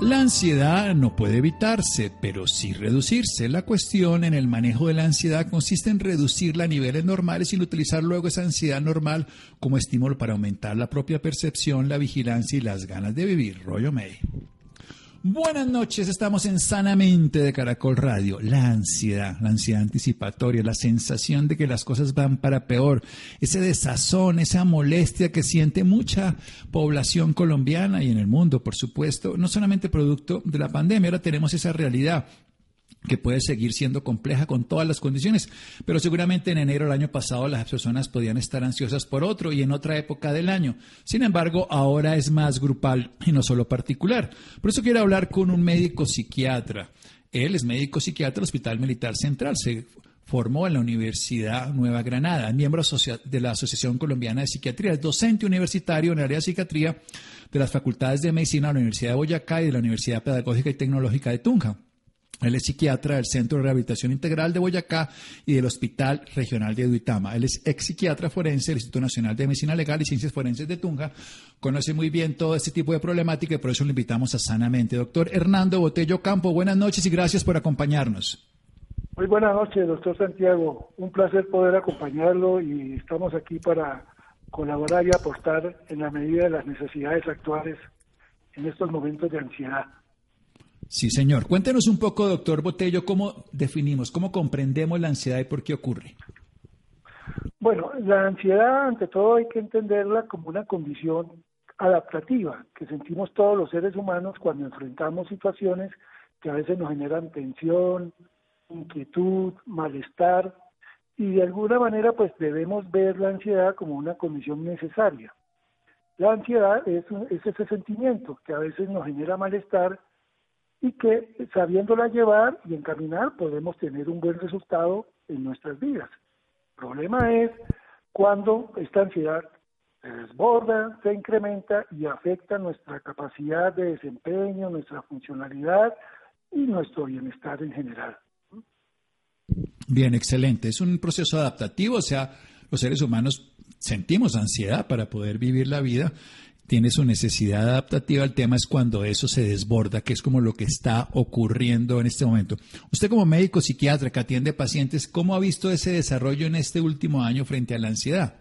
La ansiedad no puede evitarse, pero sí reducirse. La cuestión en el manejo de la ansiedad consiste en reducirla a niveles normales sin utilizar luego esa ansiedad normal como estímulo para aumentar la propia percepción, la vigilancia y las ganas de vivir. Rollo May. Buenas noches, estamos en Sanamente de Caracol Radio. La ansiedad, la ansiedad anticipatoria, la sensación de que las cosas van para peor, ese desazón, esa molestia que siente mucha población colombiana y en el mundo, por supuesto, no solamente producto de la pandemia, ahora tenemos esa realidad que puede seguir siendo compleja con todas las condiciones, pero seguramente en enero del año pasado las personas podían estar ansiosas por otro y en otra época del año. Sin embargo, ahora es más grupal y no solo particular. Por eso quiero hablar con un médico psiquiatra. Él es médico psiquiatra del Hospital Militar Central. Se formó en la Universidad Nueva Granada, miembro de la Asociación Colombiana de Psiquiatría, es docente universitario en el área de psiquiatría de las Facultades de Medicina de la Universidad de Boyacá y de la Universidad Pedagógica y Tecnológica de Tunja. Él es psiquiatra del Centro de Rehabilitación Integral de Boyacá y del Hospital Regional de Duitama. Él es ex psiquiatra forense del Instituto Nacional de Medicina Legal y Ciencias Forenses de Tunja. Conoce muy bien todo este tipo de problemática y por eso lo invitamos a Sanamente. Doctor Hernando Botello Campo, buenas noches y gracias por acompañarnos. Muy buenas noches, doctor Santiago. Un placer poder acompañarlo y estamos aquí para colaborar y aportar en la medida de las necesidades actuales en estos momentos de ansiedad. Sí, señor. Cuéntenos un poco, doctor Botello, cómo definimos, cómo comprendemos la ansiedad y por qué ocurre. Bueno, la ansiedad, ante todo, hay que entenderla como una condición adaptativa que sentimos todos los seres humanos cuando enfrentamos situaciones que a veces nos generan tensión, inquietud, malestar, y de alguna manera pues debemos ver la ansiedad como una condición necesaria. La ansiedad es, es ese sentimiento que a veces nos genera malestar y que sabiéndola llevar y encaminar podemos tener un buen resultado en nuestras vidas. El problema es cuando esta ansiedad se desborda, se incrementa y afecta nuestra capacidad de desempeño, nuestra funcionalidad y nuestro bienestar en general. Bien, excelente. Es un proceso adaptativo, o sea, los seres humanos sentimos ansiedad para poder vivir la vida tiene su necesidad adaptativa. El tema es cuando eso se desborda, que es como lo que está ocurriendo en este momento. Usted como médico psiquiatra que atiende pacientes, ¿cómo ha visto ese desarrollo en este último año frente a la ansiedad?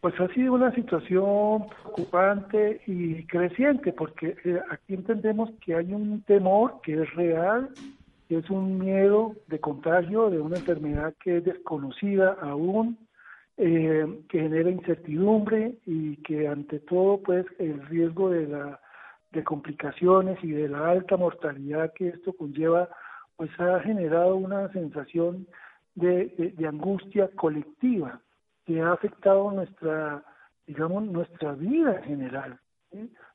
Pues ha sido una situación preocupante y creciente, porque eh, aquí entendemos que hay un temor que es real, que es un miedo de contagio de una enfermedad que es desconocida aún, eh, que genera incertidumbre y que ante todo pues el riesgo de la de complicaciones y de la alta mortalidad que esto conlleva pues ha generado una sensación de, de, angustia colectiva que ha afectado nuestra digamos nuestra vida en general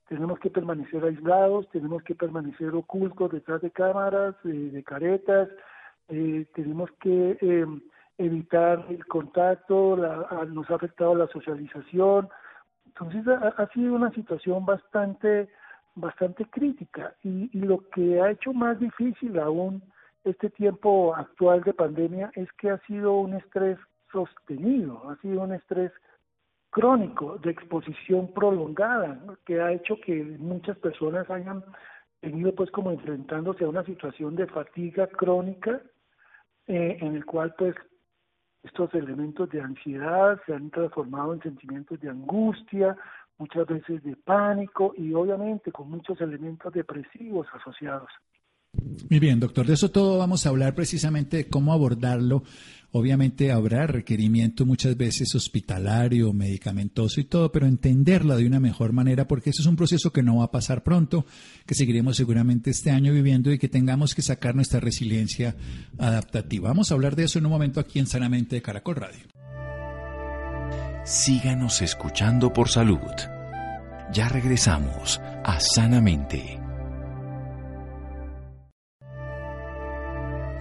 tenemos que permanecer aislados tenemos que permanecer ocultos detrás de cámaras de caretas eh, tenemos que eh, evitar el contacto, nos ha afectado la socialización. Entonces ha, sido una situación bastante, bastante crítica y, lo que ha hecho más difícil aún este tiempo actual de pandemia es que ha sido un estrés sostenido, ha sido un estrés crónico de exposición prolongada, que ha hecho que muchas personas hayan venido pues como enfrentándose a una situación de fatiga crónica eh, en el cual pues estos elementos de ansiedad se han transformado en sentimientos de angustia, muchas veces de pánico y obviamente con muchos elementos depresivos asociados. Muy bien, doctor. De eso todo vamos a hablar precisamente de cómo abordarlo. Obviamente habrá requerimiento muchas veces hospitalario, medicamentoso y todo, pero entenderla de una mejor manera porque eso es un proceso que no va a pasar pronto, que seguiremos seguramente este año viviendo y que tengamos que sacar nuestra resiliencia adaptativa. Vamos a hablar de eso en un momento aquí en Sanamente de Caracol Radio. Síganos escuchando por salud. Ya regresamos a Sanamente.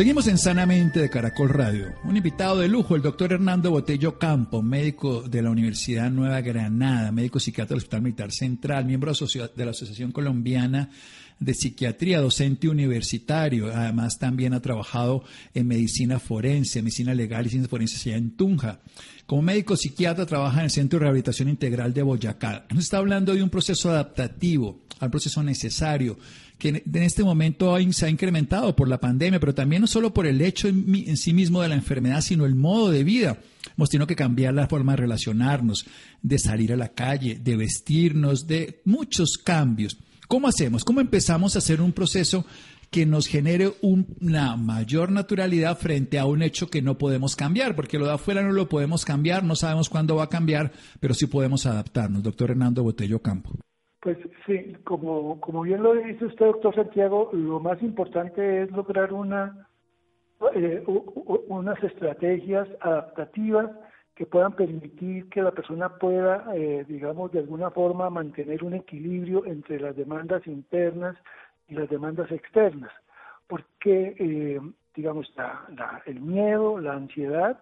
Seguimos en Sanamente de Caracol Radio. Un invitado de lujo, el doctor Hernando Botello Campo, médico de la Universidad Nueva Granada, médico psiquiatra del Hospital Militar Central, miembro de la Asociación Colombiana de psiquiatría, docente universitario. Además, también ha trabajado en medicina forense, medicina legal y ciencias forenses allá en Tunja. Como médico psiquiatra trabaja en el Centro de Rehabilitación Integral de Boyacá. Nos está hablando de un proceso adaptativo, al proceso necesario, que en este momento se ha incrementado por la pandemia, pero también no solo por el hecho en sí mismo de la enfermedad, sino el modo de vida. Hemos tenido que cambiar la forma de relacionarnos, de salir a la calle, de vestirnos, de muchos cambios. ¿Cómo hacemos? ¿Cómo empezamos a hacer un proceso que nos genere una mayor naturalidad frente a un hecho que no podemos cambiar? Porque lo de afuera no lo podemos cambiar, no sabemos cuándo va a cambiar, pero sí podemos adaptarnos. Doctor Hernando Botello Campo. Pues sí, como, como bien lo dice usted, doctor Santiago, lo más importante es lograr una, eh, unas estrategias adaptativas que puedan permitir que la persona pueda, eh, digamos, de alguna forma mantener un equilibrio entre las demandas internas y las demandas externas. Porque, eh, digamos, la, el miedo, la ansiedad,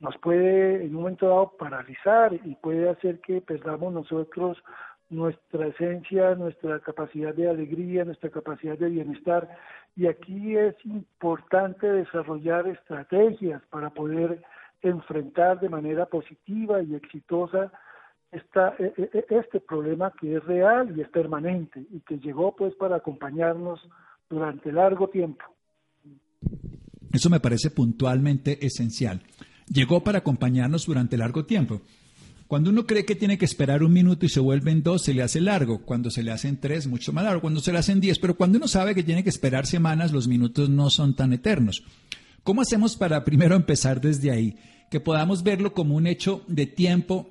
nos puede en un momento dado paralizar y puede hacer que perdamos nosotros nuestra esencia, nuestra capacidad de alegría, nuestra capacidad de bienestar. Y aquí es importante desarrollar estrategias para poder enfrentar de manera positiva y exitosa esta, e, e, e, este problema que es real y es permanente y que llegó pues para acompañarnos durante largo tiempo. Eso me parece puntualmente esencial. Llegó para acompañarnos durante largo tiempo. Cuando uno cree que tiene que esperar un minuto y se vuelven dos, se le hace largo. Cuando se le hacen tres, mucho más largo. Cuando se le hacen diez, pero cuando uno sabe que tiene que esperar semanas, los minutos no son tan eternos. ¿Cómo hacemos para primero empezar desde ahí? Que podamos verlo como un hecho de tiempo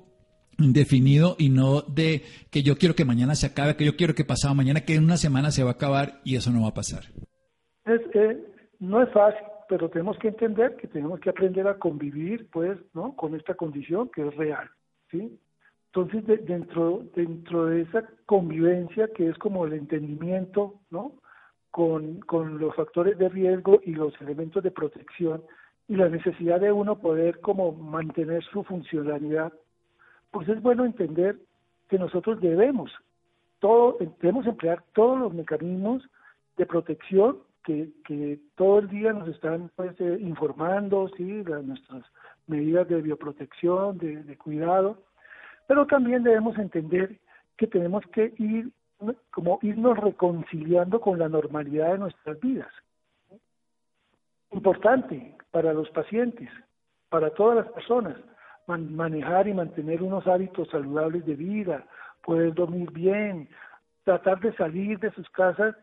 indefinido y no de que yo quiero que mañana se acabe, que yo quiero que pasado mañana, que en una semana se va a acabar y eso no va a pasar. Es, eh, no es fácil, pero tenemos que entender que tenemos que aprender a convivir, pues, ¿no? Con esta condición que es real, ¿sí? Entonces, dentro dentro de esa convivencia que es como el entendimiento, ¿no? con, con los factores de riesgo y los elementos de protección y la necesidad de uno poder como mantener su funcionalidad, pues es bueno entender que nosotros debemos todo debemos emplear todos los mecanismos de protección que, que todo el día nos están pues, eh, informando, sí, nuestras medidas de bioprotección, de, de cuidado, pero también debemos entender que tenemos que ir como irnos reconciliando con la normalidad de nuestras vidas. Importante para los pacientes, para todas las personas, manejar y mantener unos hábitos saludables de vida, poder dormir bien, tratar de salir de sus casas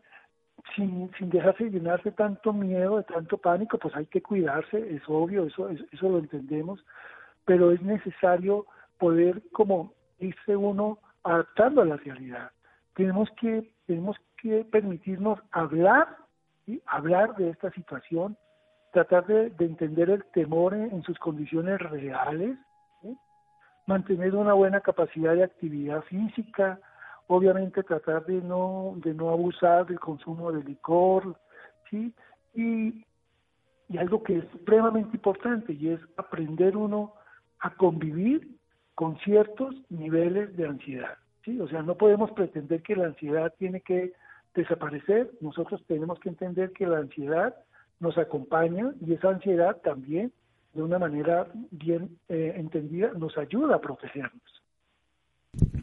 sin, sin dejarse llenarse tanto miedo, de tanto pánico, pues hay que cuidarse, es obvio, eso, eso lo entendemos, pero es necesario poder como irse uno adaptando a la realidad. Tenemos que, tenemos que permitirnos hablar, hablar de esta situación, tratar de, entender el temor en, sus condiciones reales, mantener una buena capacidad de actividad física, obviamente tratar de no, de no abusar del consumo de licor, ¿sí? Y y algo que es supremamente importante y es aprender uno a convivir con ciertos niveles de ansiedad. ¿sí? O sea, no podemos pretender que la ansiedad tiene que desaparecer, nosotros tenemos que entender que la ansiedad nos acompaña y esa ansiedad también, de una manera bien eh, entendida, nos ayuda a protegernos.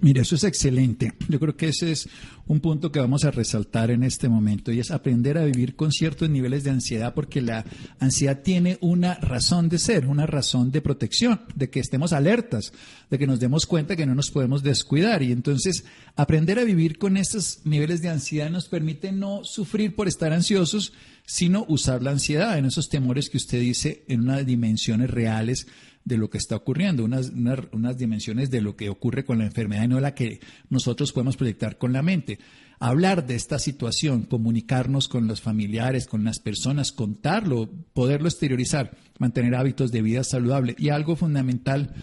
Mire, eso es excelente. Yo creo que ese es un punto que vamos a resaltar en este momento y es aprender a vivir con ciertos niveles de ansiedad porque la ansiedad tiene una razón de ser, una razón de protección, de que estemos alertas, de que nos demos cuenta que no nos podemos descuidar y entonces aprender a vivir con estos niveles de ansiedad nos permite no sufrir por estar ansiosos, sino usar la ansiedad en esos temores que usted dice en unas dimensiones reales de lo que está ocurriendo, unas, unas, dimensiones de lo que ocurre con la enfermedad y no la que nosotros podemos proyectar con la mente. Hablar de esta situación, comunicarnos con los familiares, con las personas, contarlo, poderlo exteriorizar, mantener hábitos de vida saludable y algo fundamental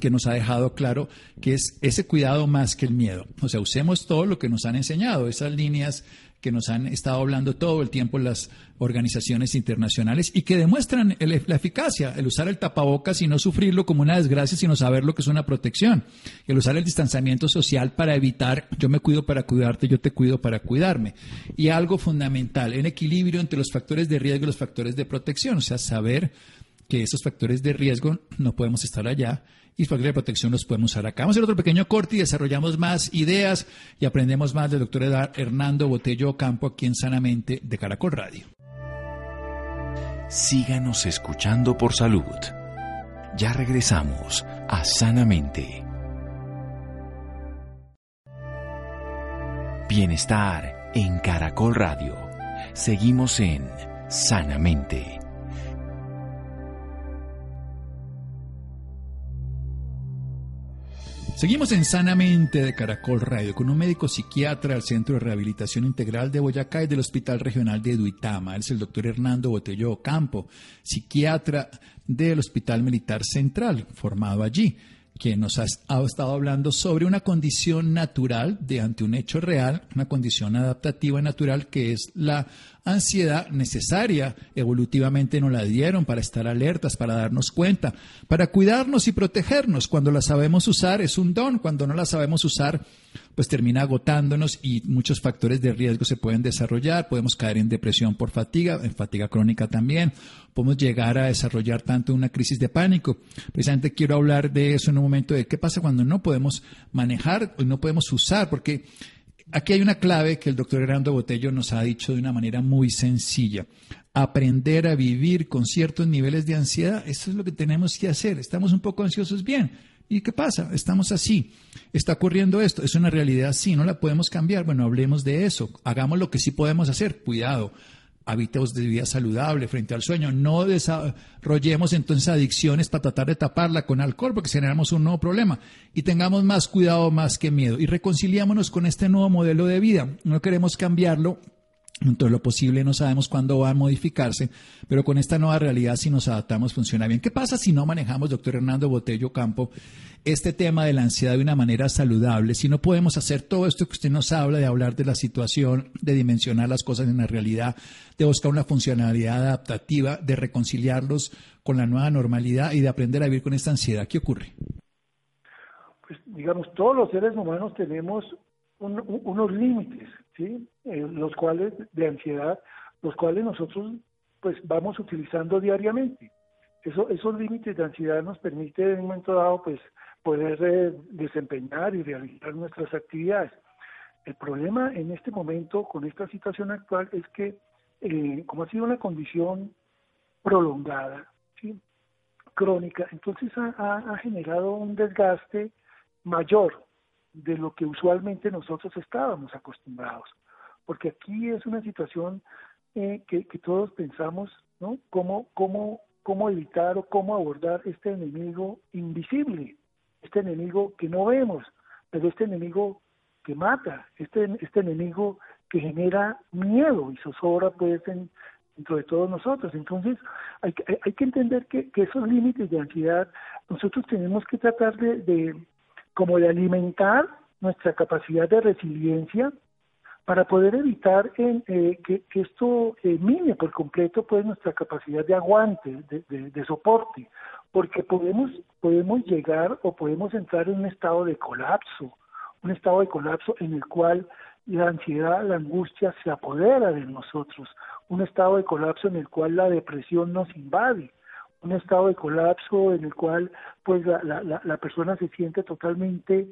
que nos ha dejado claro que es ese cuidado más que el miedo. O sea, usemos todo lo que nos han enseñado, esas líneas que nos han estado hablando todo el tiempo las organizaciones internacionales y que demuestran la eficacia, el usar el tapabocas y no sufrirlo como una desgracia, sino saber lo que es una protección, el usar el distanciamiento social para evitar yo me cuido para cuidarte, yo te cuido para cuidarme. Y algo fundamental, el equilibrio entre los factores de riesgo y los factores de protección, o sea, saber que esos factores de riesgo no podemos estar allá y factores de protección los podemos usar acá. Vamos a hacer otro pequeño corte y desarrollamos más ideas y aprendemos más del doctor Hernando Botello Campo aquí en Sanamente de Caracol Radio. Síganos escuchando por salud. Ya regresamos a Sanamente. Bienestar en Caracol Radio. Seguimos en Sanamente. Seguimos en Sanamente de Caracol Radio con un médico psiquiatra del Centro de Rehabilitación Integral de Boyacá y del Hospital Regional de Duitama. Él es el doctor Hernando Botello Campo, psiquiatra del Hospital Militar Central, formado allí que nos ha, estado hablando sobre una condición natural de ante un hecho real, una condición adaptativa natural que es la ansiedad necesaria. Evolutivamente nos la dieron para estar alertas, para darnos cuenta, para cuidarnos y protegernos. Cuando la sabemos usar es un don, cuando no la sabemos usar pues termina agotándonos y muchos factores de riesgo se pueden desarrollar. Podemos caer en depresión por fatiga, en fatiga crónica también. Podemos llegar a desarrollar tanto una crisis de pánico. Precisamente quiero hablar de eso en un momento de qué pasa cuando no podemos manejar o no podemos usar, porque aquí hay una clave que el doctor Hernando Botello nos ha dicho de una manera muy sencilla. Aprender a vivir con ciertos niveles de ansiedad, eso es lo que tenemos que hacer. Estamos un poco ansiosos, bien ¿Y qué pasa? Estamos así. Está ocurriendo esto. Es una realidad así. No la podemos cambiar. Bueno, hablemos de eso. Hagamos lo que sí podemos hacer. Cuidado. Hábitos de vida saludable frente al sueño. No desarrollemos entonces adicciones para tratar de taparla con alcohol porque generamos un nuevo problema. Y tengamos más cuidado más que miedo. Y reconciliámonos con este nuevo modelo de vida. No queremos cambiarlo entonces, lo posible no sabemos cuándo va a modificarse, pero con esta nueva realidad, si nos adaptamos, funciona bien. ¿Qué pasa si no manejamos, doctor Hernando Botello Campo, este tema de la ansiedad de una manera saludable? Si no podemos hacer todo esto que usted nos habla, de hablar de la situación, de dimensionar las cosas en la realidad, de buscar una funcionalidad adaptativa, de reconciliarlos con la nueva normalidad y de aprender a vivir con esta ansiedad, ¿qué ocurre? Pues, digamos, todos los seres humanos tenemos unos límites ¿sí? Eh, los cuales de ansiedad, los cuales nosotros pues vamos utilizando diariamente. Eso, esos límites de ansiedad nos permite en un momento dado pues poder eh, desempeñar y realizar nuestras actividades. El problema en este momento con esta situación actual es que eh, como ha sido una condición prolongada, ¿sí? crónica, entonces ha generado un desgaste mayor de lo que usualmente nosotros estábamos acostumbrados. Porque aquí es una situación eh, que, todos pensamos, ¿no? ¿Cómo, cómo, cómo evitar o cómo abordar este enemigo invisible, este enemigo que no vemos, pero este enemigo que mata, este, este enemigo que genera miedo y zozobra pues en, dentro de todos nosotros. Entonces hay, hay que entender que, esos límites de ansiedad nosotros tenemos que tratar de como de alimentar nuestra capacidad de resiliencia para poder evitar eh, que, esto eh, mine por completo pues nuestra capacidad de aguante, de, soporte, porque podemos, podemos llegar o podemos entrar en un estado de colapso, un estado de colapso en el cual la ansiedad, la angustia se apodera de nosotros, un estado de colapso en el cual la depresión nos invade, un estado de colapso en el cual pues la, la, la persona se siente totalmente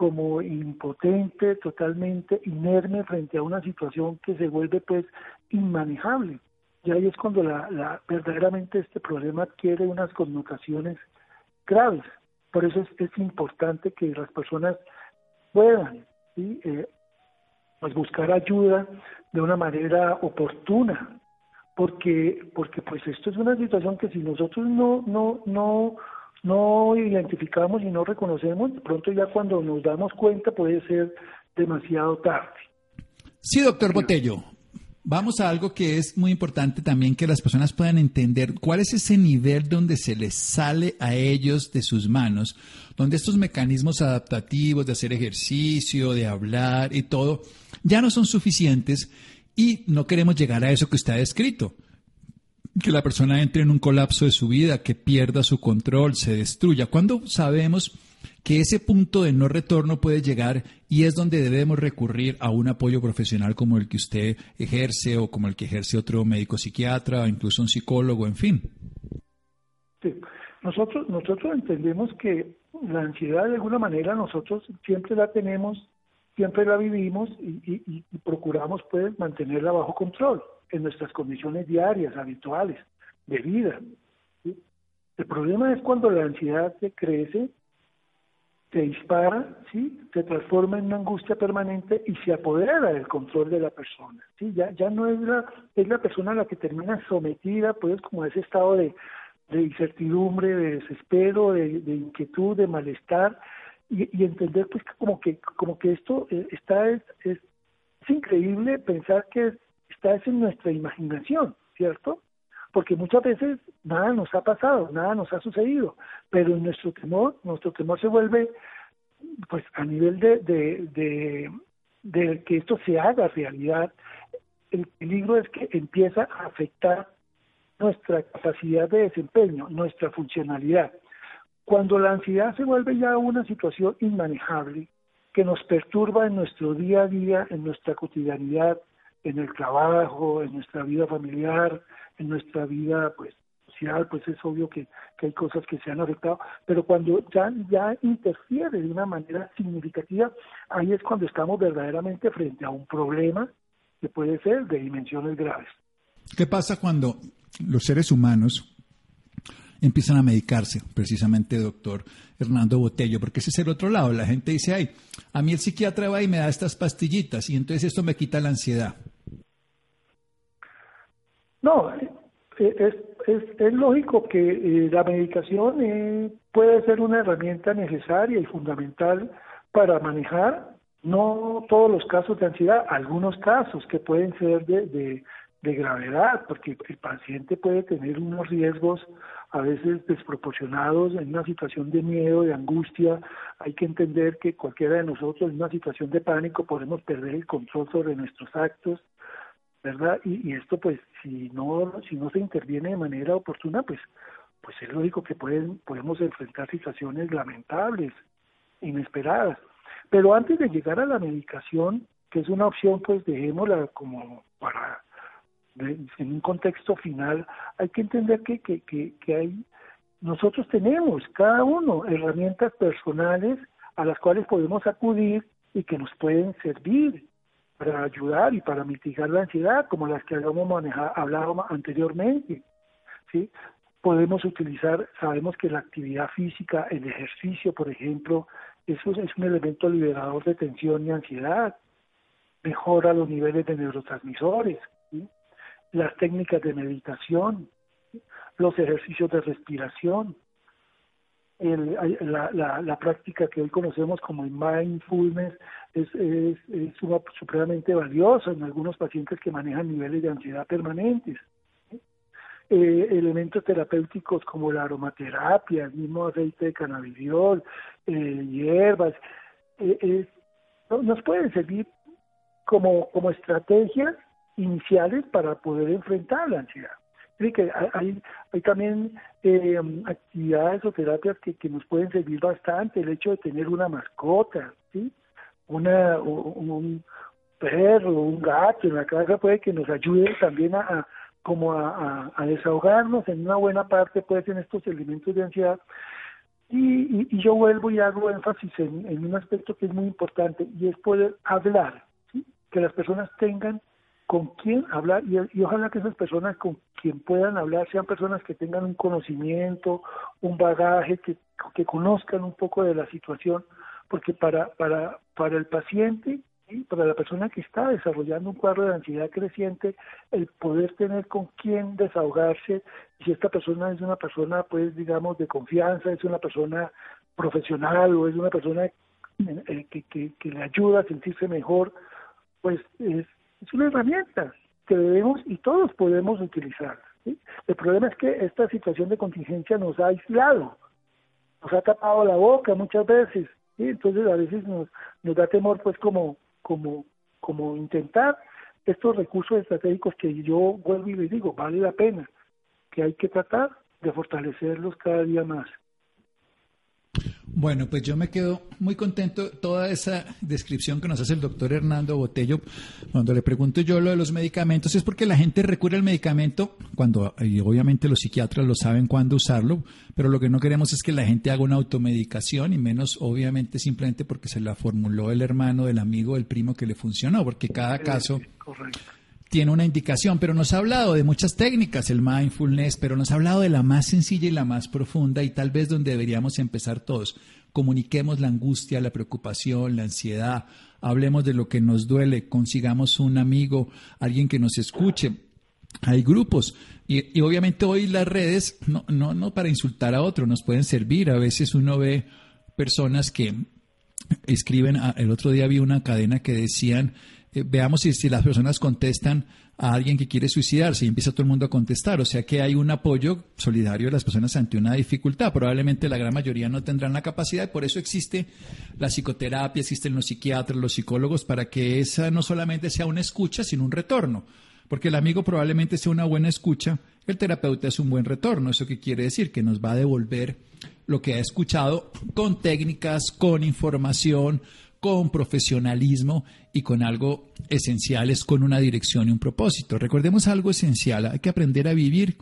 como impotente, totalmente inerme frente a una situación que se vuelve pues inmanejable. Y ahí es cuando la, verdaderamente este problema adquiere unas connotaciones graves. Por eso es, importante que las personas puedan eh, pues buscar ayuda de una manera oportuna, porque porque pues esto es una situación que si nosotros no no no no identificamos y no reconocemos, de pronto ya cuando nos damos cuenta puede ser demasiado tarde. Sí, doctor Botello. Vamos a algo que es muy importante también que las personas puedan entender cuál es ese nivel donde se les sale a ellos de sus manos, donde estos mecanismos adaptativos de hacer ejercicio, de hablar y todo, ya no son suficientes y no queremos llegar a eso que usted ha descrito que la persona entre en un colapso de su vida, que pierda su control, se destruya. ¿Cuándo sabemos que ese punto de no retorno puede llegar y es donde debemos recurrir a un apoyo profesional como el que usted ejerce o como el que ejerce otro médico psiquiatra o incluso un psicólogo, en fin? Sí. Nosotros, nosotros entendemos que la ansiedad de alguna manera nosotros siempre la tenemos, siempre la vivimos y, y procuramos pues mantenerla bajo control en nuestras condiciones diarias, habituales, de vida. El problema es cuando la ansiedad se crece, se dispara, ¿sí? se transforma en una angustia permanente y se apodera del control de la persona. ¿sí? Ya, ya no es la, es la persona la que termina sometida pues como a ese estado de, incertidumbre, de desespero, de, inquietud, de malestar y, entender pues que como que como que esto eh, está es, increíble pensar que está es en nuestra imaginación, ¿cierto? Porque muchas veces nada nos ha pasado, nada nos ha sucedido, pero nuestro temor, nuestro temor se vuelve, pues a nivel de, de, de, que esto se haga realidad, el peligro es que empieza a afectar nuestra capacidad de desempeño, nuestra funcionalidad. Cuando la ansiedad se vuelve ya una situación inmanejable, que nos perturba en nuestro día a día, en nuestra cotidianidad, en el trabajo, en nuestra vida familiar, en nuestra vida pues social, pues es obvio que, hay cosas que se han afectado, pero cuando ya, ya interfiere de una manera significativa, ahí es cuando estamos verdaderamente frente a un problema que puede ser de dimensiones graves. ¿Qué pasa cuando los seres humanos empiezan a medicarse, precisamente doctor Hernando Botello, porque ese es el otro lado, la gente dice, ay, a mí el psiquiatra va y me da estas pastillitas y entonces esto me quita la ansiedad. No, eh, es, es, es lógico que eh, la medicación eh, puede ser una herramienta necesaria y fundamental para manejar no todos los casos de ansiedad, algunos casos que pueden ser de, de gravedad, porque el paciente puede tener unos riesgos a veces desproporcionados en una situación de miedo, de angustia. Hay que entender que cualquiera de nosotros en una situación de pánico podemos perder el control sobre nuestros actos ¿verdad? Y, esto, pues, si no, si no se interviene de manera oportuna, pues, pues es lógico que pueden, podemos enfrentar situaciones lamentables, inesperadas. Pero antes de llegar a la medicación, que es una opción, pues dejémosla como para, en un contexto final, hay que entender que, que, que, que hay, nosotros tenemos, cada uno, herramientas personales a las cuales podemos acudir y que nos pueden servir para ayudar y para mitigar la ansiedad, como las que habíamos manejado, hablado anteriormente. ¿sí? Podemos utilizar, sabemos que la actividad física, el ejercicio, por ejemplo, eso es un elemento liberador de tensión y ansiedad, mejora los niveles de neurotransmisores, las técnicas de meditación, los ejercicios de respiración, la, la, práctica que hoy conocemos como el mindfulness es, es, supremamente valiosa en algunos pacientes que manejan niveles de ansiedad permanentes. Eh, elementos terapéuticos como la aromaterapia, el mismo aceite de cannabidiol, eh, hierbas, eh, nos pueden servir como, como estrategias iniciales para poder enfrentar la ansiedad. que hay, hay también eh, actividades o terapias que, nos pueden servir bastante, el hecho de tener una mascota, ¿sí? una, un perro, un gato en la casa puede que nos ayude también a, como a, desahogarnos en una buena parte pues en estos elementos de ansiedad y, y, yo vuelvo y hago énfasis en, un aspecto que es muy importante y es poder hablar, que las personas tengan con quién hablar y, y, ojalá que esas personas con quien puedan hablar sean personas que tengan un conocimiento, un bagaje, que, que conozcan un poco de la situación, porque para, para, para el paciente para la persona que está desarrollando un cuadro de ansiedad creciente, el poder tener con quién desahogarse, si esta persona es una persona, pues, digamos, de confianza, es una persona profesional o es una persona eh, que, que, le ayuda a sentirse mejor, pues es, una herramienta que debemos y todos podemos utilizar. El problema es que esta situación de contingencia nos ha aislado, nos ha tapado la boca muchas veces, entonces a veces nos, nos da temor pues como como, como intentar estos recursos estratégicos que yo vuelvo y les digo, vale la pena, que hay que tratar de fortalecerlos cada día más. Bueno, pues yo me quedo muy contento. Toda esa descripción que nos hace el doctor Hernando Botello cuando le pregunto yo lo de los medicamentos es porque la gente recurre al medicamento cuando y obviamente los psiquiatras lo saben cuándo usarlo, pero lo que no queremos es que la gente haga una automedicación y menos obviamente simplemente porque se la formuló el hermano, del amigo, el primo que le funcionó, porque cada caso tiene una indicación, pero nos ha hablado de muchas técnicas, el mindfulness, pero nos ha hablado de la más sencilla y la más profunda y tal vez donde deberíamos empezar todos. Comuniquemos la angustia, la preocupación, la ansiedad, hablemos de lo que nos duele, consigamos un amigo, alguien que nos escuche. Hay grupos y, y obviamente hoy las redes, no, no, no para insultar a otro, nos pueden servir. A veces uno ve personas que escriben, el otro día vi una cadena que decían, eh, veamos si, las personas contestan a alguien que quiere suicidarse y empieza todo el mundo a contestar. O sea que hay un apoyo solidario de las personas ante una dificultad. Probablemente la gran mayoría no tendrán la capacidad y por eso existe la psicoterapia, existen los psiquiatras, los psicólogos, para que esa no solamente sea una escucha, sino un retorno. Porque el amigo probablemente sea una buena escucha, el terapeuta es un buen retorno. ¿Eso qué quiere decir? Que nos va a devolver lo que ha escuchado con técnicas, con información, con profesionalismo y con algo esencial, es con una dirección y un propósito. Recordemos algo esencial, hay que aprender a vivir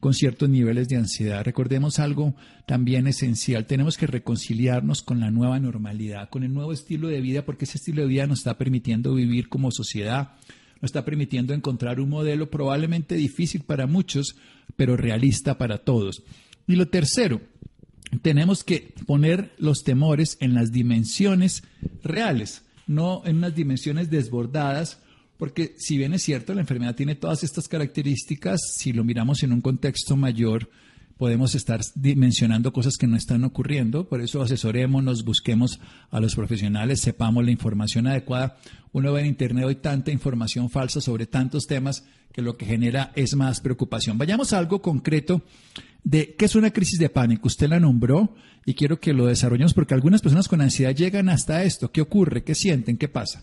con ciertos niveles de ansiedad. Recordemos algo también esencial, tenemos que reconciliarnos con la nueva normalidad, con el nuevo estilo de vida, porque ese estilo de vida nos está permitiendo vivir como sociedad, nos está permitiendo encontrar un modelo probablemente difícil para muchos, pero realista para todos. Y lo tercero, tenemos que poner los temores en las dimensiones reales, no en unas dimensiones desbordadas, porque si bien es cierto, la enfermedad tiene todas estas características, si lo miramos en un contexto mayor, podemos estar dimensionando cosas que no están ocurriendo, por eso asesorémonos, busquemos a los profesionales, sepamos la información adecuada. Uno ve en Internet hoy tanta información falsa sobre tantos temas que lo que genera es más preocupación. Vayamos a algo concreto de qué es una crisis de pánico. Usted la nombró y quiero que lo desarrollemos porque algunas personas con ansiedad llegan hasta esto. ¿Qué ocurre? ¿Qué sienten? ¿Qué pasa?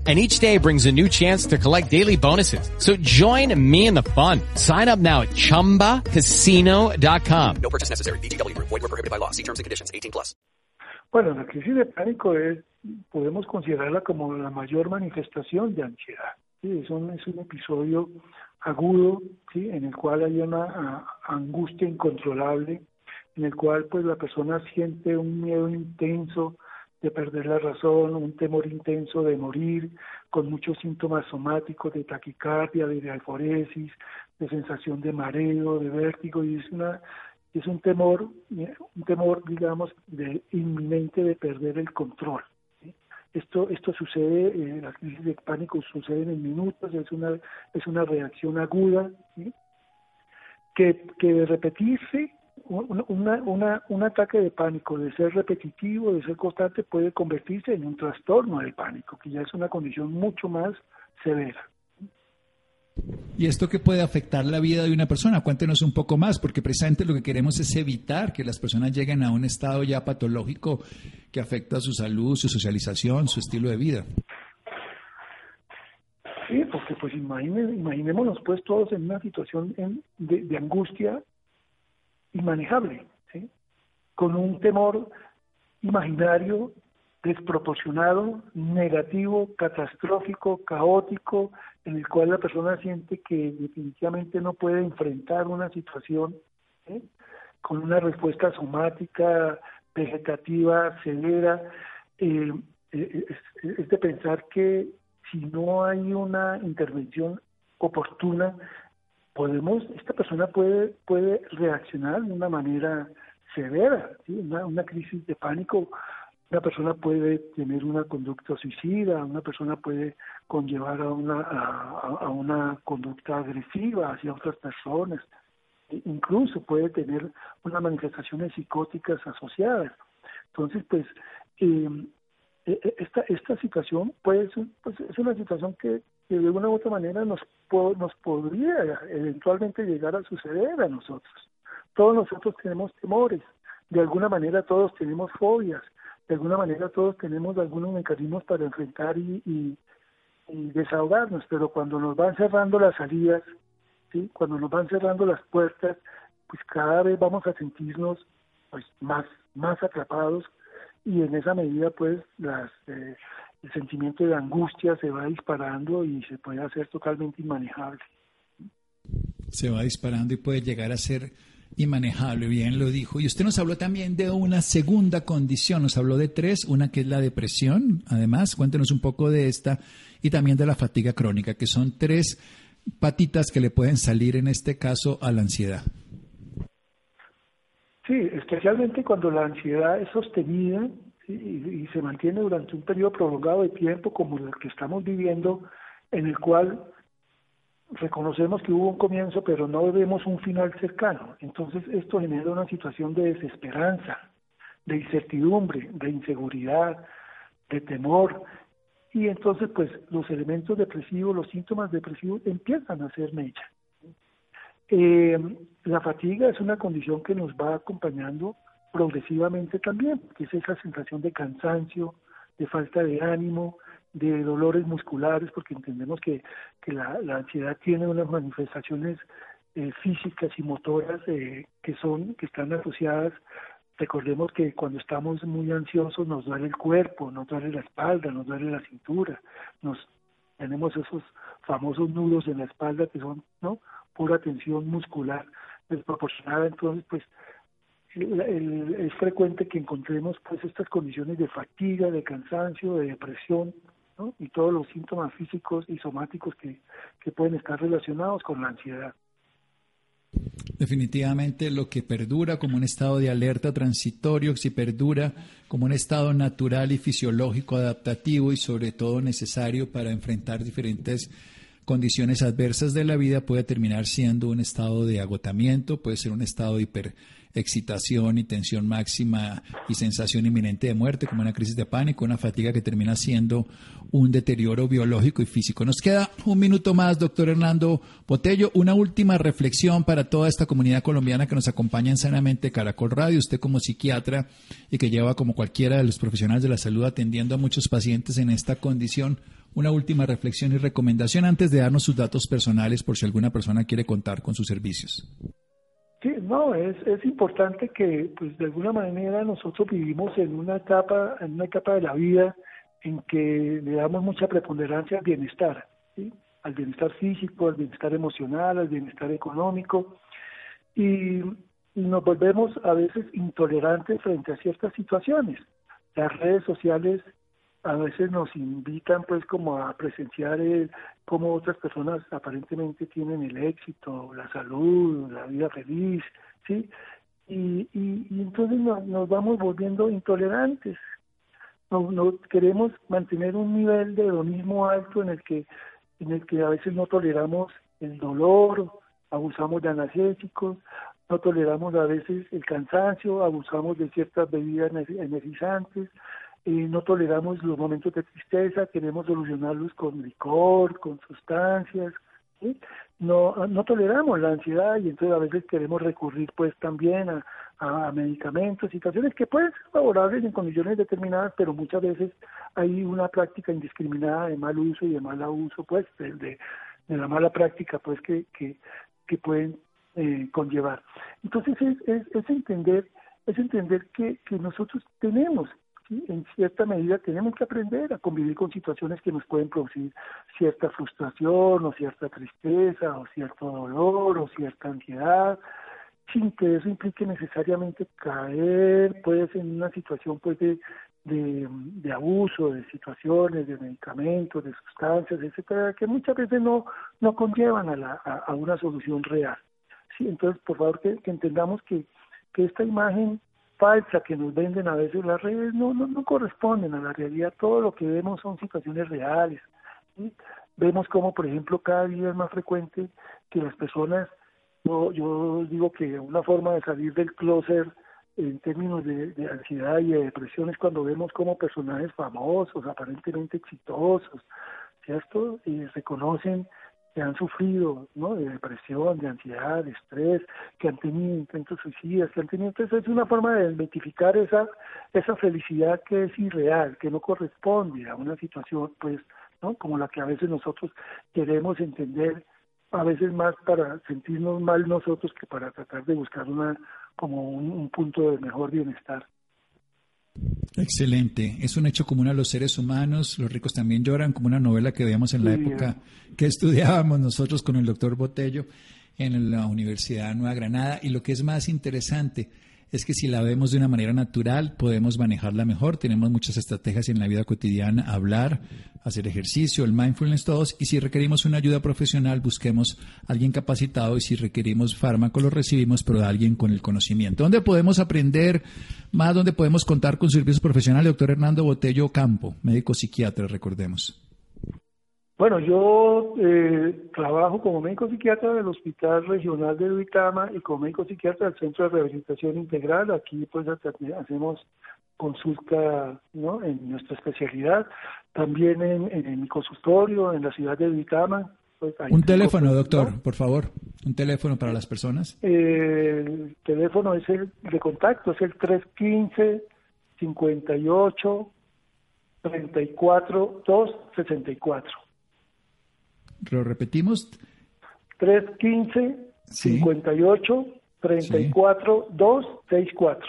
and each day brings a new chance to collect daily bonuses. So join me in the fun. Sign up now at ChumbaCasino.com. No purchase necessary. BGW. Void were prohibited by law. See terms and conditions. 18 plus. Bueno, la crisis de pánico es, podemos considerarla como la mayor manifestación de ansiedad. ¿sí? Es, un, es un episodio agudo, ¿sí? En el cual hay una a, angustia incontrolable, en el cual pues la persona siente un miedo intenso, de perder la razón, un temor intenso de morir, con muchos síntomas somáticos de taquicardia, de alforesis, de sensación de mareo, de vértigo, y es una es un temor, un temor, digamos, de inminente de perder el control. Esto, esto sucede, eh, las crisis de pánico suceden en minutos, es una, es una reacción aguda, que, que de repetirse una, una, un ataque de pánico, de ser repetitivo, de ser constante, puede convertirse en un trastorno de pánico, que ya es una condición mucho más severa. ¿Y esto qué puede afectar la vida de una persona? Cuéntenos un poco más, porque precisamente lo que queremos es evitar que las personas lleguen a un estado ya patológico que afecta su salud, su socialización, su estilo de vida. Sí, porque pues imaginémonos pues todos en una situación de, de, angustia inmanejable, con un temor imaginario desproporcionado, negativo, catastrófico, caótico, en el cual la persona siente que definitivamente no puede enfrentar una situación con una respuesta somática, vegetativa, severa. Eh, eh, es, de pensar que si no hay una intervención oportuna, podemos, esta persona puede, puede reaccionar de una manera severa, una, una crisis de pánico. Una persona puede tener una conducta suicida, una persona puede conllevar a una, a, una conducta agresiva hacia otras personas, e incluso puede tener unas manifestaciones psicóticas asociadas. Entonces, pues, em, e, e, esta, esta situación puede pues, es una situación que, de una u otra manera nos, nos podría eventualmente llegar a suceder a nosotros. Todos nosotros tenemos temores, de alguna manera todos tenemos fobias, de alguna manera todos tenemos algunos mecanismos para enfrentar y, desahogarnos, pero cuando nos van cerrando las salidas, ¿sí? cuando nos van cerrando las puertas, pues cada vez vamos a sentirnos pues más, más atrapados y en esa medida pues las, eh, el sentimiento de angustia se va disparando y se puede hacer totalmente inmanejable. Se va disparando y puede llegar a ser manejable, bien lo dijo. Y usted nos habló también de una segunda condición, nos habló de tres, una que es la depresión, además, cuéntenos un poco de esta, y también de la fatiga crónica, que son tres patitas que le pueden salir en este caso a la ansiedad. Sí, especialmente cuando la ansiedad es sostenida y, y se mantiene durante un periodo prolongado de tiempo como el que estamos viviendo, en el cual reconocemos que hubo un comienzo, pero no vemos un final cercano. Entonces esto genera una situación de desesperanza, de incertidumbre, de inseguridad, de temor. Y entonces pues los elementos depresivos, los síntomas depresivos empiezan a ser mecha. Eh, la fatiga es una condición que nos va acompañando progresivamente también, que es esa sensación de cansancio, de falta de ánimo, de dolores musculares, porque entendemos que, que la, ansiedad tiene unas manifestaciones eh, físicas y motoras eh, que son que están asociadas. Recordemos que cuando estamos muy ansiosos nos duele el cuerpo, nos duele la espalda, nos duele la cintura, nos tenemos esos famosos nudos en la espalda que son no pura tensión muscular desproporcionada. Entonces, pues es frecuente que encontremos pues estas condiciones de fatiga, de cansancio, de depresión, y todos los síntomas físicos y somáticos que, que pueden estar relacionados con la ansiedad. Definitivamente lo que perdura como un estado de alerta transitorio, si perdura como un estado natural y fisiológico adaptativo y sobre todo necesario para enfrentar diferentes condiciones adversas de la vida, puede terminar siendo un estado de agotamiento, puede ser un estado de hiper excitación y tensión máxima y sensación inminente de muerte, como una crisis de pánico, una fatiga que termina siendo un deterioro biológico y físico. Nos queda un minuto más, doctor Hernando Botello. Una última reflexión para toda esta comunidad colombiana que nos acompaña en Sanamente Caracol Radio. Usted como psiquiatra y que lleva como cualquiera de los profesionales de la salud atendiendo a muchos pacientes en esta condición. Una última reflexión y recomendación antes de darnos sus datos personales por si alguna persona quiere contar con sus servicios. Sí, no, es, es importante que, pues, de alguna manera nosotros vivimos en una etapa, en una etapa de la vida en que le damos mucha preponderancia al bienestar, ¿sí? al bienestar físico, al bienestar emocional, al bienestar económico, y, nos volvemos a veces intolerantes frente a ciertas situaciones. Las redes sociales a veces nos invitan pues como a presenciar el, cómo otras personas aparentemente tienen el éxito, la salud, la vida feliz, ¿sí? Y, y, entonces nos, vamos volviendo intolerantes. No, no, queremos mantener un nivel de hedonismo alto en el que en el que a veces no toleramos el dolor, abusamos de analgésicos, no toleramos a veces el cansancio, abusamos de ciertas bebidas energizantes, eh, no toleramos los momentos de tristeza, queremos solucionarlos con licor, con sustancias, no, no toleramos la ansiedad y entonces a veces queremos recurrir pues también a, a medicamentos, situaciones que pueden ser favorables en condiciones determinadas, pero muchas veces hay una práctica indiscriminada de mal uso y de mal abuso, pues, de, de, la mala práctica, pues, que, que, que pueden eh, conllevar. Entonces es, es, es, entender, es entender que, que nosotros tenemos en cierta medida tenemos que aprender a convivir con situaciones que nos pueden producir cierta frustración o cierta tristeza o cierto dolor o cierta ansiedad sin que eso implique necesariamente caer pues en una situación pues de, de, abuso de situaciones de medicamentos de sustancias etcétera que muchas veces no no conllevan a, la, a, una solución real. Entonces por favor que, entendamos que que esta imagen falsa que nos venden a veces las redes no, no, no corresponden a la realidad. Todo lo que vemos son situaciones reales. Vemos como, por ejemplo, cada día es más frecuente que las personas, yo, digo que una forma de salir del closet en términos de, de ansiedad y de depresión es cuando vemos como personajes famosos, aparentemente exitosos, ¿cierto? Y reconocen que han sufrido ¿no? de depresión, de ansiedad, de estrés, que han tenido intentos suicidas, que han tenido... Entonces es una forma de identificar esa, esa felicidad que es irreal, que no corresponde a una situación, pues, ¿no? como la que a veces nosotros queremos entender, a veces más para sentirnos mal nosotros que para tratar de buscar una como un punto de mejor bienestar. Excelente. Es un hecho común a los seres humanos. Los ricos también lloran, como una novela que veíamos en la época que estudiábamos nosotros con el doctor Botello en la Universidad de Nueva Granada. Y lo que es más interesante, es que si la vemos de una manera natural, podemos manejarla mejor. Tenemos muchas estrategias en la vida cotidiana, hablar, hacer ejercicio, el mindfulness, todos. Y si requerimos una ayuda profesional, busquemos a alguien capacitado y si requerimos fármaco, lo recibimos, pero de alguien con el conocimiento. ¿Dónde podemos aprender más? ¿Dónde podemos contar con servicios profesionales? Doctor Hernando Botello Campo, médico psiquiatra, recordemos. Bueno, yo eh, trabajo como médico psiquiatra del Hospital Regional de Duitama y como médico psiquiatra del Centro de Rehabilitación Integral. Aquí pues hacemos consulta ¿no? en nuestra especialidad, también en, mi consultorio en la ciudad de Duitama. Pues, un teléfono, doctor, por favor, un teléfono para las personas. Eh, el teléfono es el de contacto, es el 315 58 34 264. Lo repetimos. 315 58 34 264.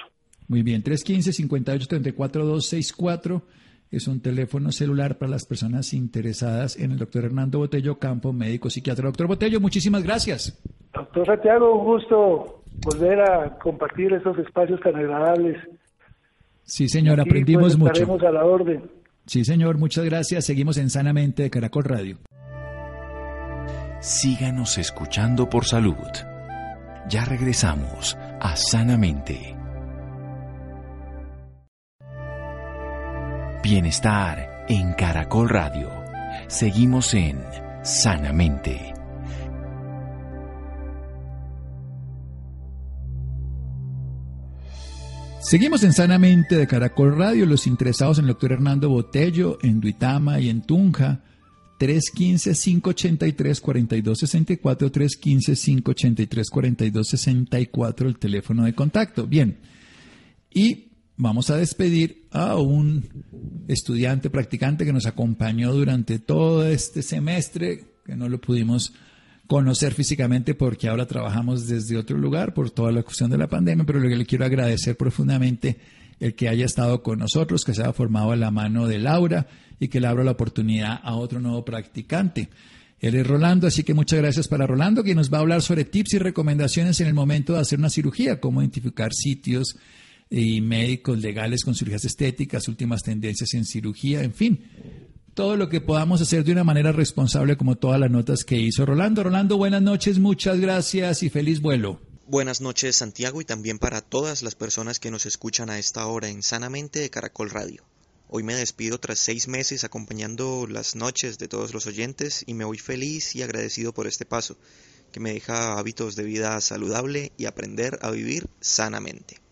Muy bien, 315 58 34 264 es un teléfono celular para las personas interesadas en el doctor Hernando Botello Campo, médico psiquiatra. Doctor Botello, muchísimas gracias. Doctor Santiago, un gusto volver a compartir esos espacios tan agradables. Sí, señor, aprendimos pues, mucho. Estaremos a la orden. Sí, señor, muchas gracias. Seguimos en Sanamente de Caracol Radio síganos escuchando por salud. Ya regresamos a Sanamente. Bienestar en Caracol Radio. Seguimos en Sanamente. Seguimos en Sanamente de Caracol Radio. Los interesados en el doctor Hernando Botello, en Duitama y en Tunja 315-583-4264, 315-583-4264, el teléfono de contacto. Bien, y vamos a despedir a un estudiante practicante que nos acompañó durante todo este semestre, que no lo pudimos conocer físicamente porque ahora trabajamos desde otro lugar por toda la cuestión de la pandemia, pero lo que le quiero agradecer profundamente el que haya estado con nosotros, que se haya formado a la mano de Laura y que le abra la oportunidad a otro nuevo practicante. Él es Rolando, así que muchas gracias para Rolando, que nos va a hablar sobre tips y recomendaciones en el momento de hacer una cirugía, cómo identificar sitios y médicos legales con cirugías estéticas, últimas tendencias en cirugía, en fin, todo lo que podamos hacer de una manera responsable como todas las notas que hizo Rolando. Rolando, buenas noches, muchas gracias y feliz vuelo. Buenas noches Santiago y también para todas las personas que nos escuchan a esta hora en Sanamente de Caracol Radio. Hoy me despido tras seis meses acompañando las noches de todos los oyentes y me voy feliz y agradecido por este paso, que me deja hábitos de vida saludable y aprender a vivir sanamente.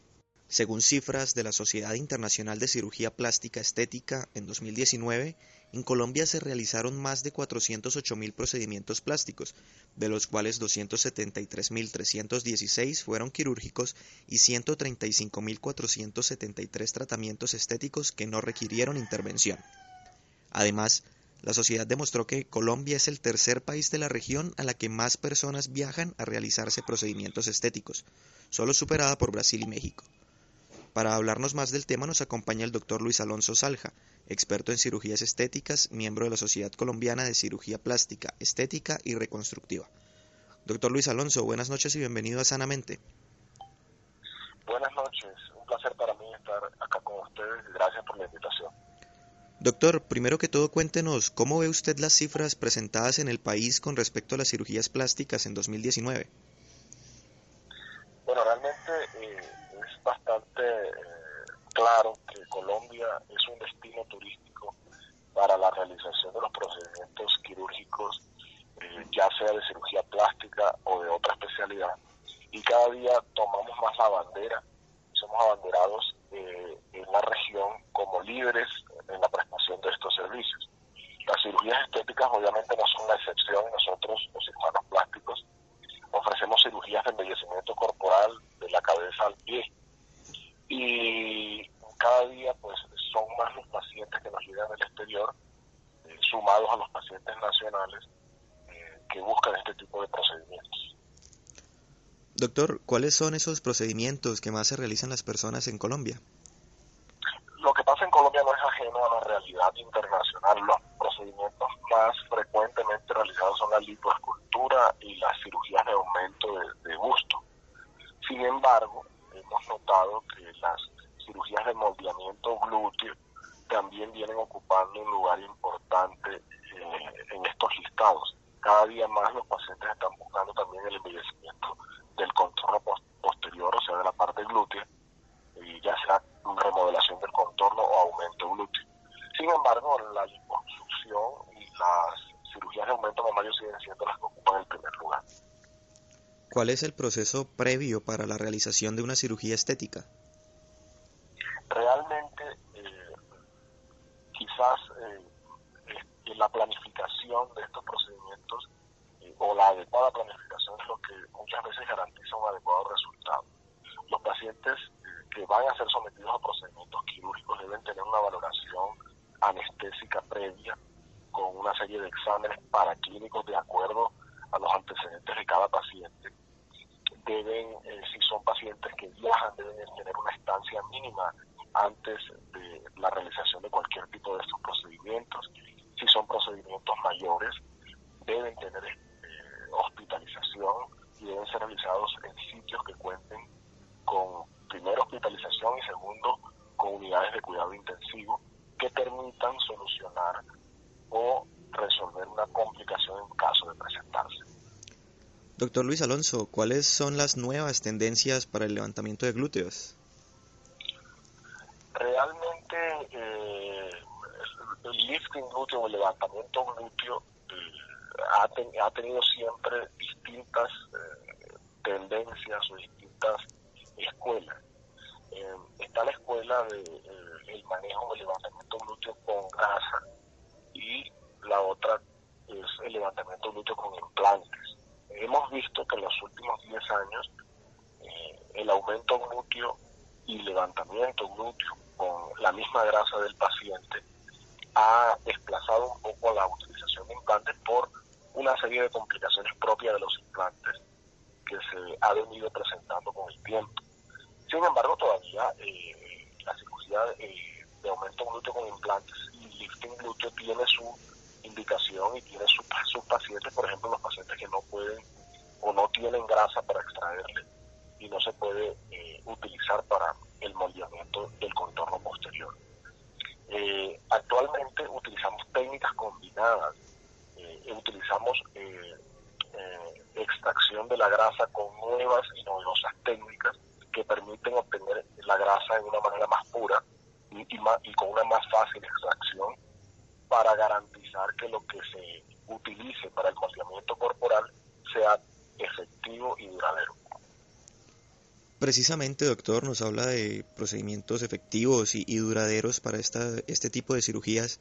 Según cifras de la Sociedad Internacional de Cirugía Plástica Estética, en 2019, en Colombia se realizaron más de 408.000 procedimientos plásticos, de los cuales 273.316 fueron quirúrgicos y 135.473 tratamientos estéticos que no requirieron intervención. Además, la sociedad demostró que Colombia es el tercer país de la región a la que más personas viajan a realizarse procedimientos estéticos, solo superada por Brasil y México. Para hablarnos más del tema nos acompaña el doctor Luis Alonso Salja, experto en cirugías estéticas, miembro de la Sociedad Colombiana de Cirugía Plástica, Estética y Reconstructiva. Doctor Luis Alonso, buenas noches y bienvenido a Sanamente. Buenas noches, un placer para mí estar acá con ustedes y gracias por la invitación. Doctor, primero que todo cuéntenos cómo ve usted las cifras presentadas en el país con respecto a las cirugías plásticas en 2019. Bueno, realmente eh, bastante eh, claro que Colombia es un destino turístico para la realización de los procedimientos quirúrgicos, eh, ya sea de cirugía plástica o de otra especialidad. Y cada día tomamos más la bandera, somos abanderados en la región como líderes en la prestación de estos servicios. Las cirugías estéticas obviamente no son la excepción. Nosotros, los cirujanos plásticos, ofrecemos cirugías de embellecimiento corporal de la cabeza al pie. Y cada día pues son más los pacientes que nos llegan del exterior, eh, sumados a los pacientes nacionales eh, que buscan este tipo de procedimientos. ¿Cuáles son esos procedimientos que más se realizan las personas en Colombia? Lo que pasa en Colombia no es ajeno a la realidad internacional. Los procedimientos más frecuentemente realizados son la lipoescultura y las cirugías de aumento de, busto. Sin embargo, hemos notado que las cirugías de moldeamiento glúteo también vienen ocupando un lugar importante eh, en estos listados. Cada día más los pacientes están buscando también el embellecimiento del contorno posterior, o sea, de la parte glútea, y ya sea remodelación del contorno o aumento glúteo. Sin embargo, la liposucción y las cirugías de aumento mamario siguen siendo las que ocupan el primer lugar. ¿Cuál es el proceso previo para la realización de una cirugía estética? Realmente, eh, quizás eh, la planificación de estos procedimientos eh, o la adecuada planificación es lo que muchas veces garantiza un adecuado resultado. Los pacientes que van a ser sometidos a procedimientos quirúrgicos deben tener una valoración anestésica previa con una serie de exámenes paraclínicos de acuerdo a los antecedentes de cada paciente. Deben, eh, si son pacientes que viajan, deben tener una estancia mínima antes de la realización de cualquier tipo de estos procedimientos. Si son procedimientos mayores, deben tener eh, hospitalización y deben ser realizados en sitios que cuenten con primero hospitalización y segundo con unidades de cuidado intensivo que permitan solucionar o resolver una complicación en caso de presentarse. Doctor Luis Alonso, ¿cuáles son las nuevas tendencias para el levantamiento de glúteos? Realmente eh, el lifting glúteo o el levantamiento glúteo eh, ha, tenido siempre distintas eh, tendencias o distintas escuelas. Está la escuela de el manejo del levantamiento glúteo con grasa y la otra es el levantamiento glúteo con implantes. Hemos visto que en los últimos 10 años eh, el aumento glúteo y levantamiento glúteo con la misma grasa del paciente ha desplazado un poco la utilización de implantes por una serie de complicaciones propias de los implantes que se ha venido presentando con el tiempo. Sin embargo, todavía eh, la cirugía eh, de aumento glúteo con implantes y lifting glúteo tiene su indicación y tiene sus pacientes, por ejemplo, los pacientes que no pueden o no tienen grasa para extraerle y no se puede eh, utilizar para el moldeamiento del contorno posterior. actualmente utilizamos técnicas combinadas, utilizamos extracción de la grasa con nuevas y novedosas técnicas que permiten obtener la grasa de una manera más pura y, y, con una más fácil extracción para garantizar que lo que se utilice para el moldeamiento corporal sea efectivo y duradero. Precisamente, doctor, nos habla de procedimientos efectivos y, duraderos para esta, este tipo de cirugías.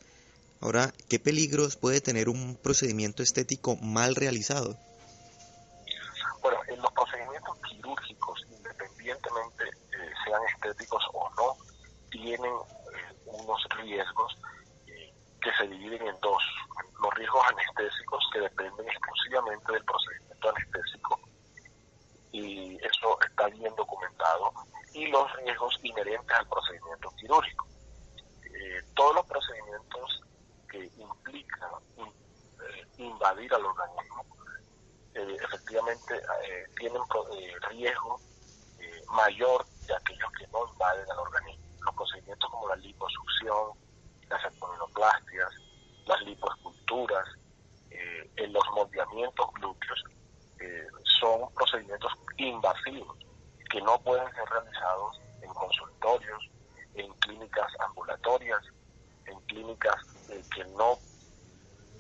Ahora, ¿qué peligros puede tener un procedimiento estético mal realizado? Bueno, en los procedimientos quirúrgicos, independientemente eh, sean estéticos o no, tienen eh, unos riesgos que se dividen en dos. Los riesgos anestésicos que dependen exclusivamente del procedimiento anestésico y eso está bien documentado, y los riesgos inherentes al procedimiento quirúrgico. Eh, todos los procedimientos que implican eh, invadir al organismo eh, efectivamente tienen riesgo mayor de aquellos que no invaden al organismo. Los procedimientos como la liposucción, las abdominoplastias, las lipoesculturas, en los moldeamientos glúteos, son procedimientos invasivos que no pueden ser realizados en consultorios, en clínicas ambulatorias, en clínicas eh, que no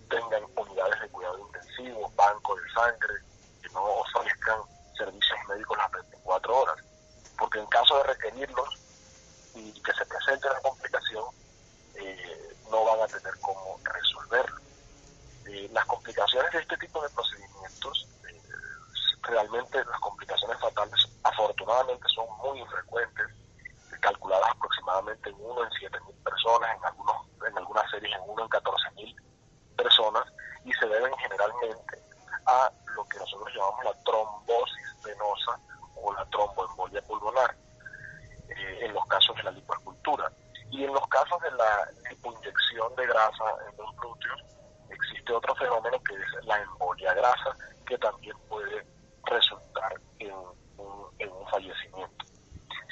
tengan unidades de cuidado intensivo, banco de sangre, que no ofrezcan servicios médicos las 24 horas. Porque en caso de requerirlos y que se presente la complicación, eh, no van a tener cómo resolverlo. Eh, las complicaciones de este tipo de procedimientos realmente las complicaciones fatales afortunadamente son muy infrecuentes, calculadas aproximadamente en 1 en 7 mil personas, en, algunos, algunas series en 1 en 14 mil personas, y se deben generalmente a lo que nosotros llamamos la trombosis venosa o la tromboembolia pulmonar, eh, en los casos de la lipoescultura. Y en los casos de la lipoinyección de grasa en los glúteos, existe otro fenómeno que es la embolia grasa, que también puede resultar en un, en un fallecimiento.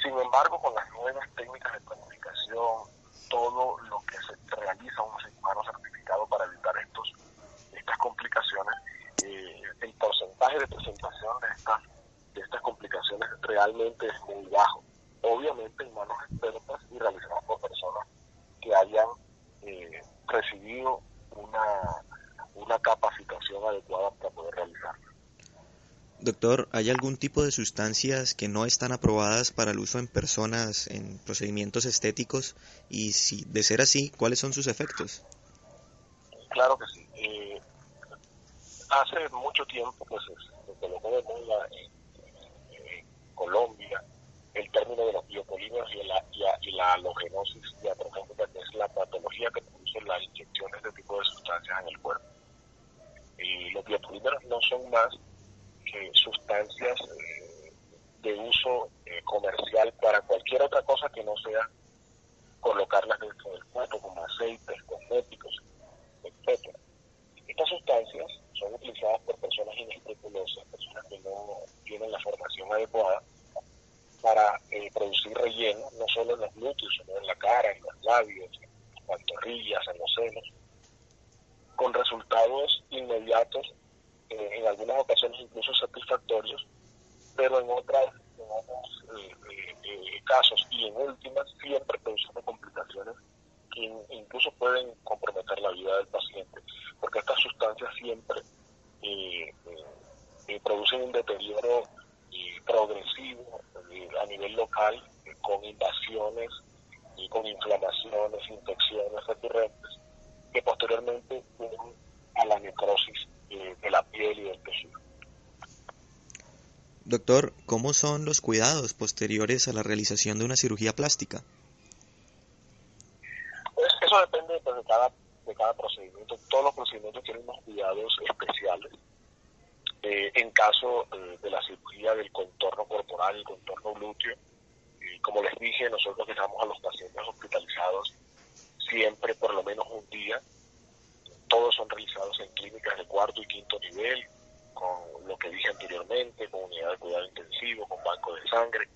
Sin embargo, con las nuevas técnicas de planificación, todo lo que se realiza un cirujano certificado para evitar estos, estas complicaciones, eh, el porcentaje de presentación de estas, estas complicaciones realmente es muy bajo. Obviamente en manos expertas y realizadas por personas que hayan eh, recibido una, una capacitación adecuada para poder realizarlo. Doctor, ¿hay algún tipo de sustancias que no están aprobadas para el uso en personas en procedimientos estéticos? Y si de ser así, ¿cuáles son sus efectos? Claro que sí. Eh, hace mucho tiempo pues, se colocó de moda en, Colombia el término de los biopolímeros y la, y, la halogenosis diatrogénica, que es la patología que produce las inyecciones de este tipo de sustancias en el cuerpo. Y los biopolímeros no son más sustancias eh, de uso eh, comercial para cualquier otra cosa que no sea colocarlas dentro del cuerpo, como aceites, cosméticos, etc. Estas sustancias son utilizadas por personas inescrupulosas, personas que no tienen la formación adecuada para eh, producir relleno, no solo en los glúteos, sino en la cara, en los labios, en las pantorrillas, en los senos, con resultados inmediatos eh, en algunas ocasiones incluso satisfactorios, pero en otras en otros eh, eh, casos y en últimas siempre produciendo complicaciones que incluso pueden del paciente, porque estas sustancias siempre producen un deterioro progresivo a nivel local con invasiones y con inflamaciones, infecciones recurrentes que posteriormente llevan a la necrosis de la piel y del tejido. Doctor, ¿cómo son los cuidados posteriores a la realización de una cirugía plástica? Eso depende pues, de, cada, cada procedimiento. Todos los procedimientos tienen unos cuidados especiales. Eh, en caso eh, de la cirugía del contorno corporal, el contorno glúteo, como les dije, nosotros dejamos a los pacientes hospitalizados siempre por lo menos un día todos son realizados en clínicas de cuarto y quinto nivel, con lo que dije anteriormente, con unidad de cuidado intensivo, con banco de sangre.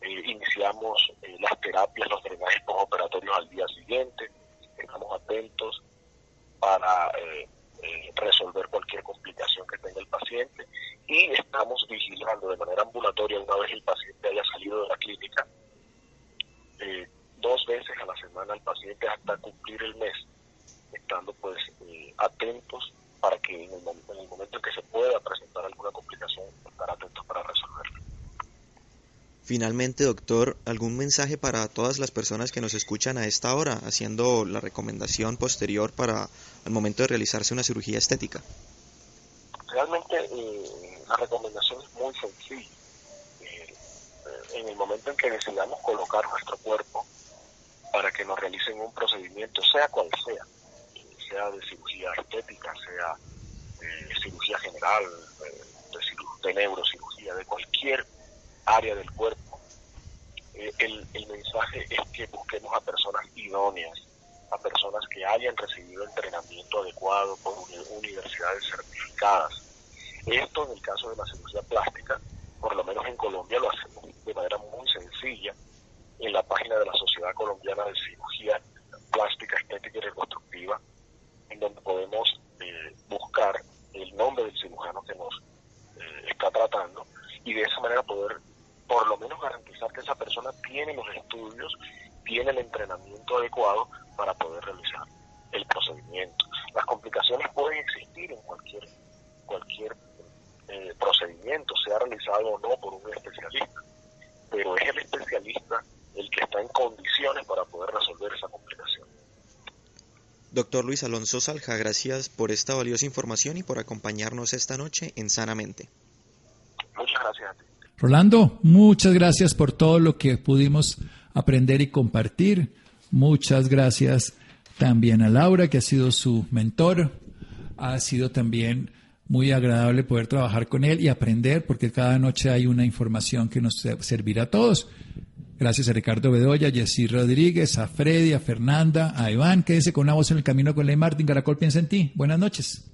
Eh, iniciamos eh, las terapias, los drenajes postoperatorios al día siguiente. Estamos atentos para eh, resolver cualquier complicación que tenga el paciente y estamos vigilando de manera ambulatoria una vez el paciente haya salido de la clínica dos veces a la semana al paciente hasta cumplir el mes estando pues eh, atentos para que en el, en el momento en que se pueda presentar alguna complicación, estar atentos para resolverla. Finalmente, doctor, ¿algún mensaje para todas las personas que nos escuchan a esta hora, haciendo la recomendación posterior para el momento de realizarse una cirugía estética? Realmente eh, la recomendación es muy sencilla. Eh, en el momento en que decidamos colocar nuestro cuerpo para que nos realicen un procedimiento, sea cual sea, sea de cirugía estética, sea de cirugía general, de, de neurocirugía, de cualquier área del cuerpo. Eh, el, el, mensaje es que busquemos a personas idóneas, a personas que hayan recibido entrenamiento adecuado por universidades certificadas. Esto en el caso de la cirugía plástica, por lo menos en Colombia lo hacemos de manera muy sencilla en la página de la Sociedad Colombiana de Cirugía Plástica, Estética y Reconstructiva, en donde podemos eh, buscar el nombre del cirujano que nos eh, está tratando y de esa manera poder por lo menos garantizar que esa persona tiene los estudios, tiene el entrenamiento adecuado para poder realizar el procedimiento. Las complicaciones pueden existir en cualquier, cualquier eh, procedimiento, sea realizado o no por un especialista, pero es el especialista el que está en condiciones para poder resolver esa complicación. Doctor Luis Alonso Salja, gracias por esta valiosa información y por acompañarnos esta noche en Sanamente. Muchas gracias a ti. Rolando, muchas gracias por todo lo que pudimos aprender y compartir. Muchas gracias también a Laura, que ha sido su mentor. Ha sido también muy agradable poder trabajar con él y aprender, porque cada noche hay una información que nos servirá a todos. Gracias a Ricardo Bedoya, a Jessy Rodríguez, a Freddy, a Fernanda, a Iván. Quédese con una voz en el camino con Ley Martín. Caracol piensa en ti. Buenas noches.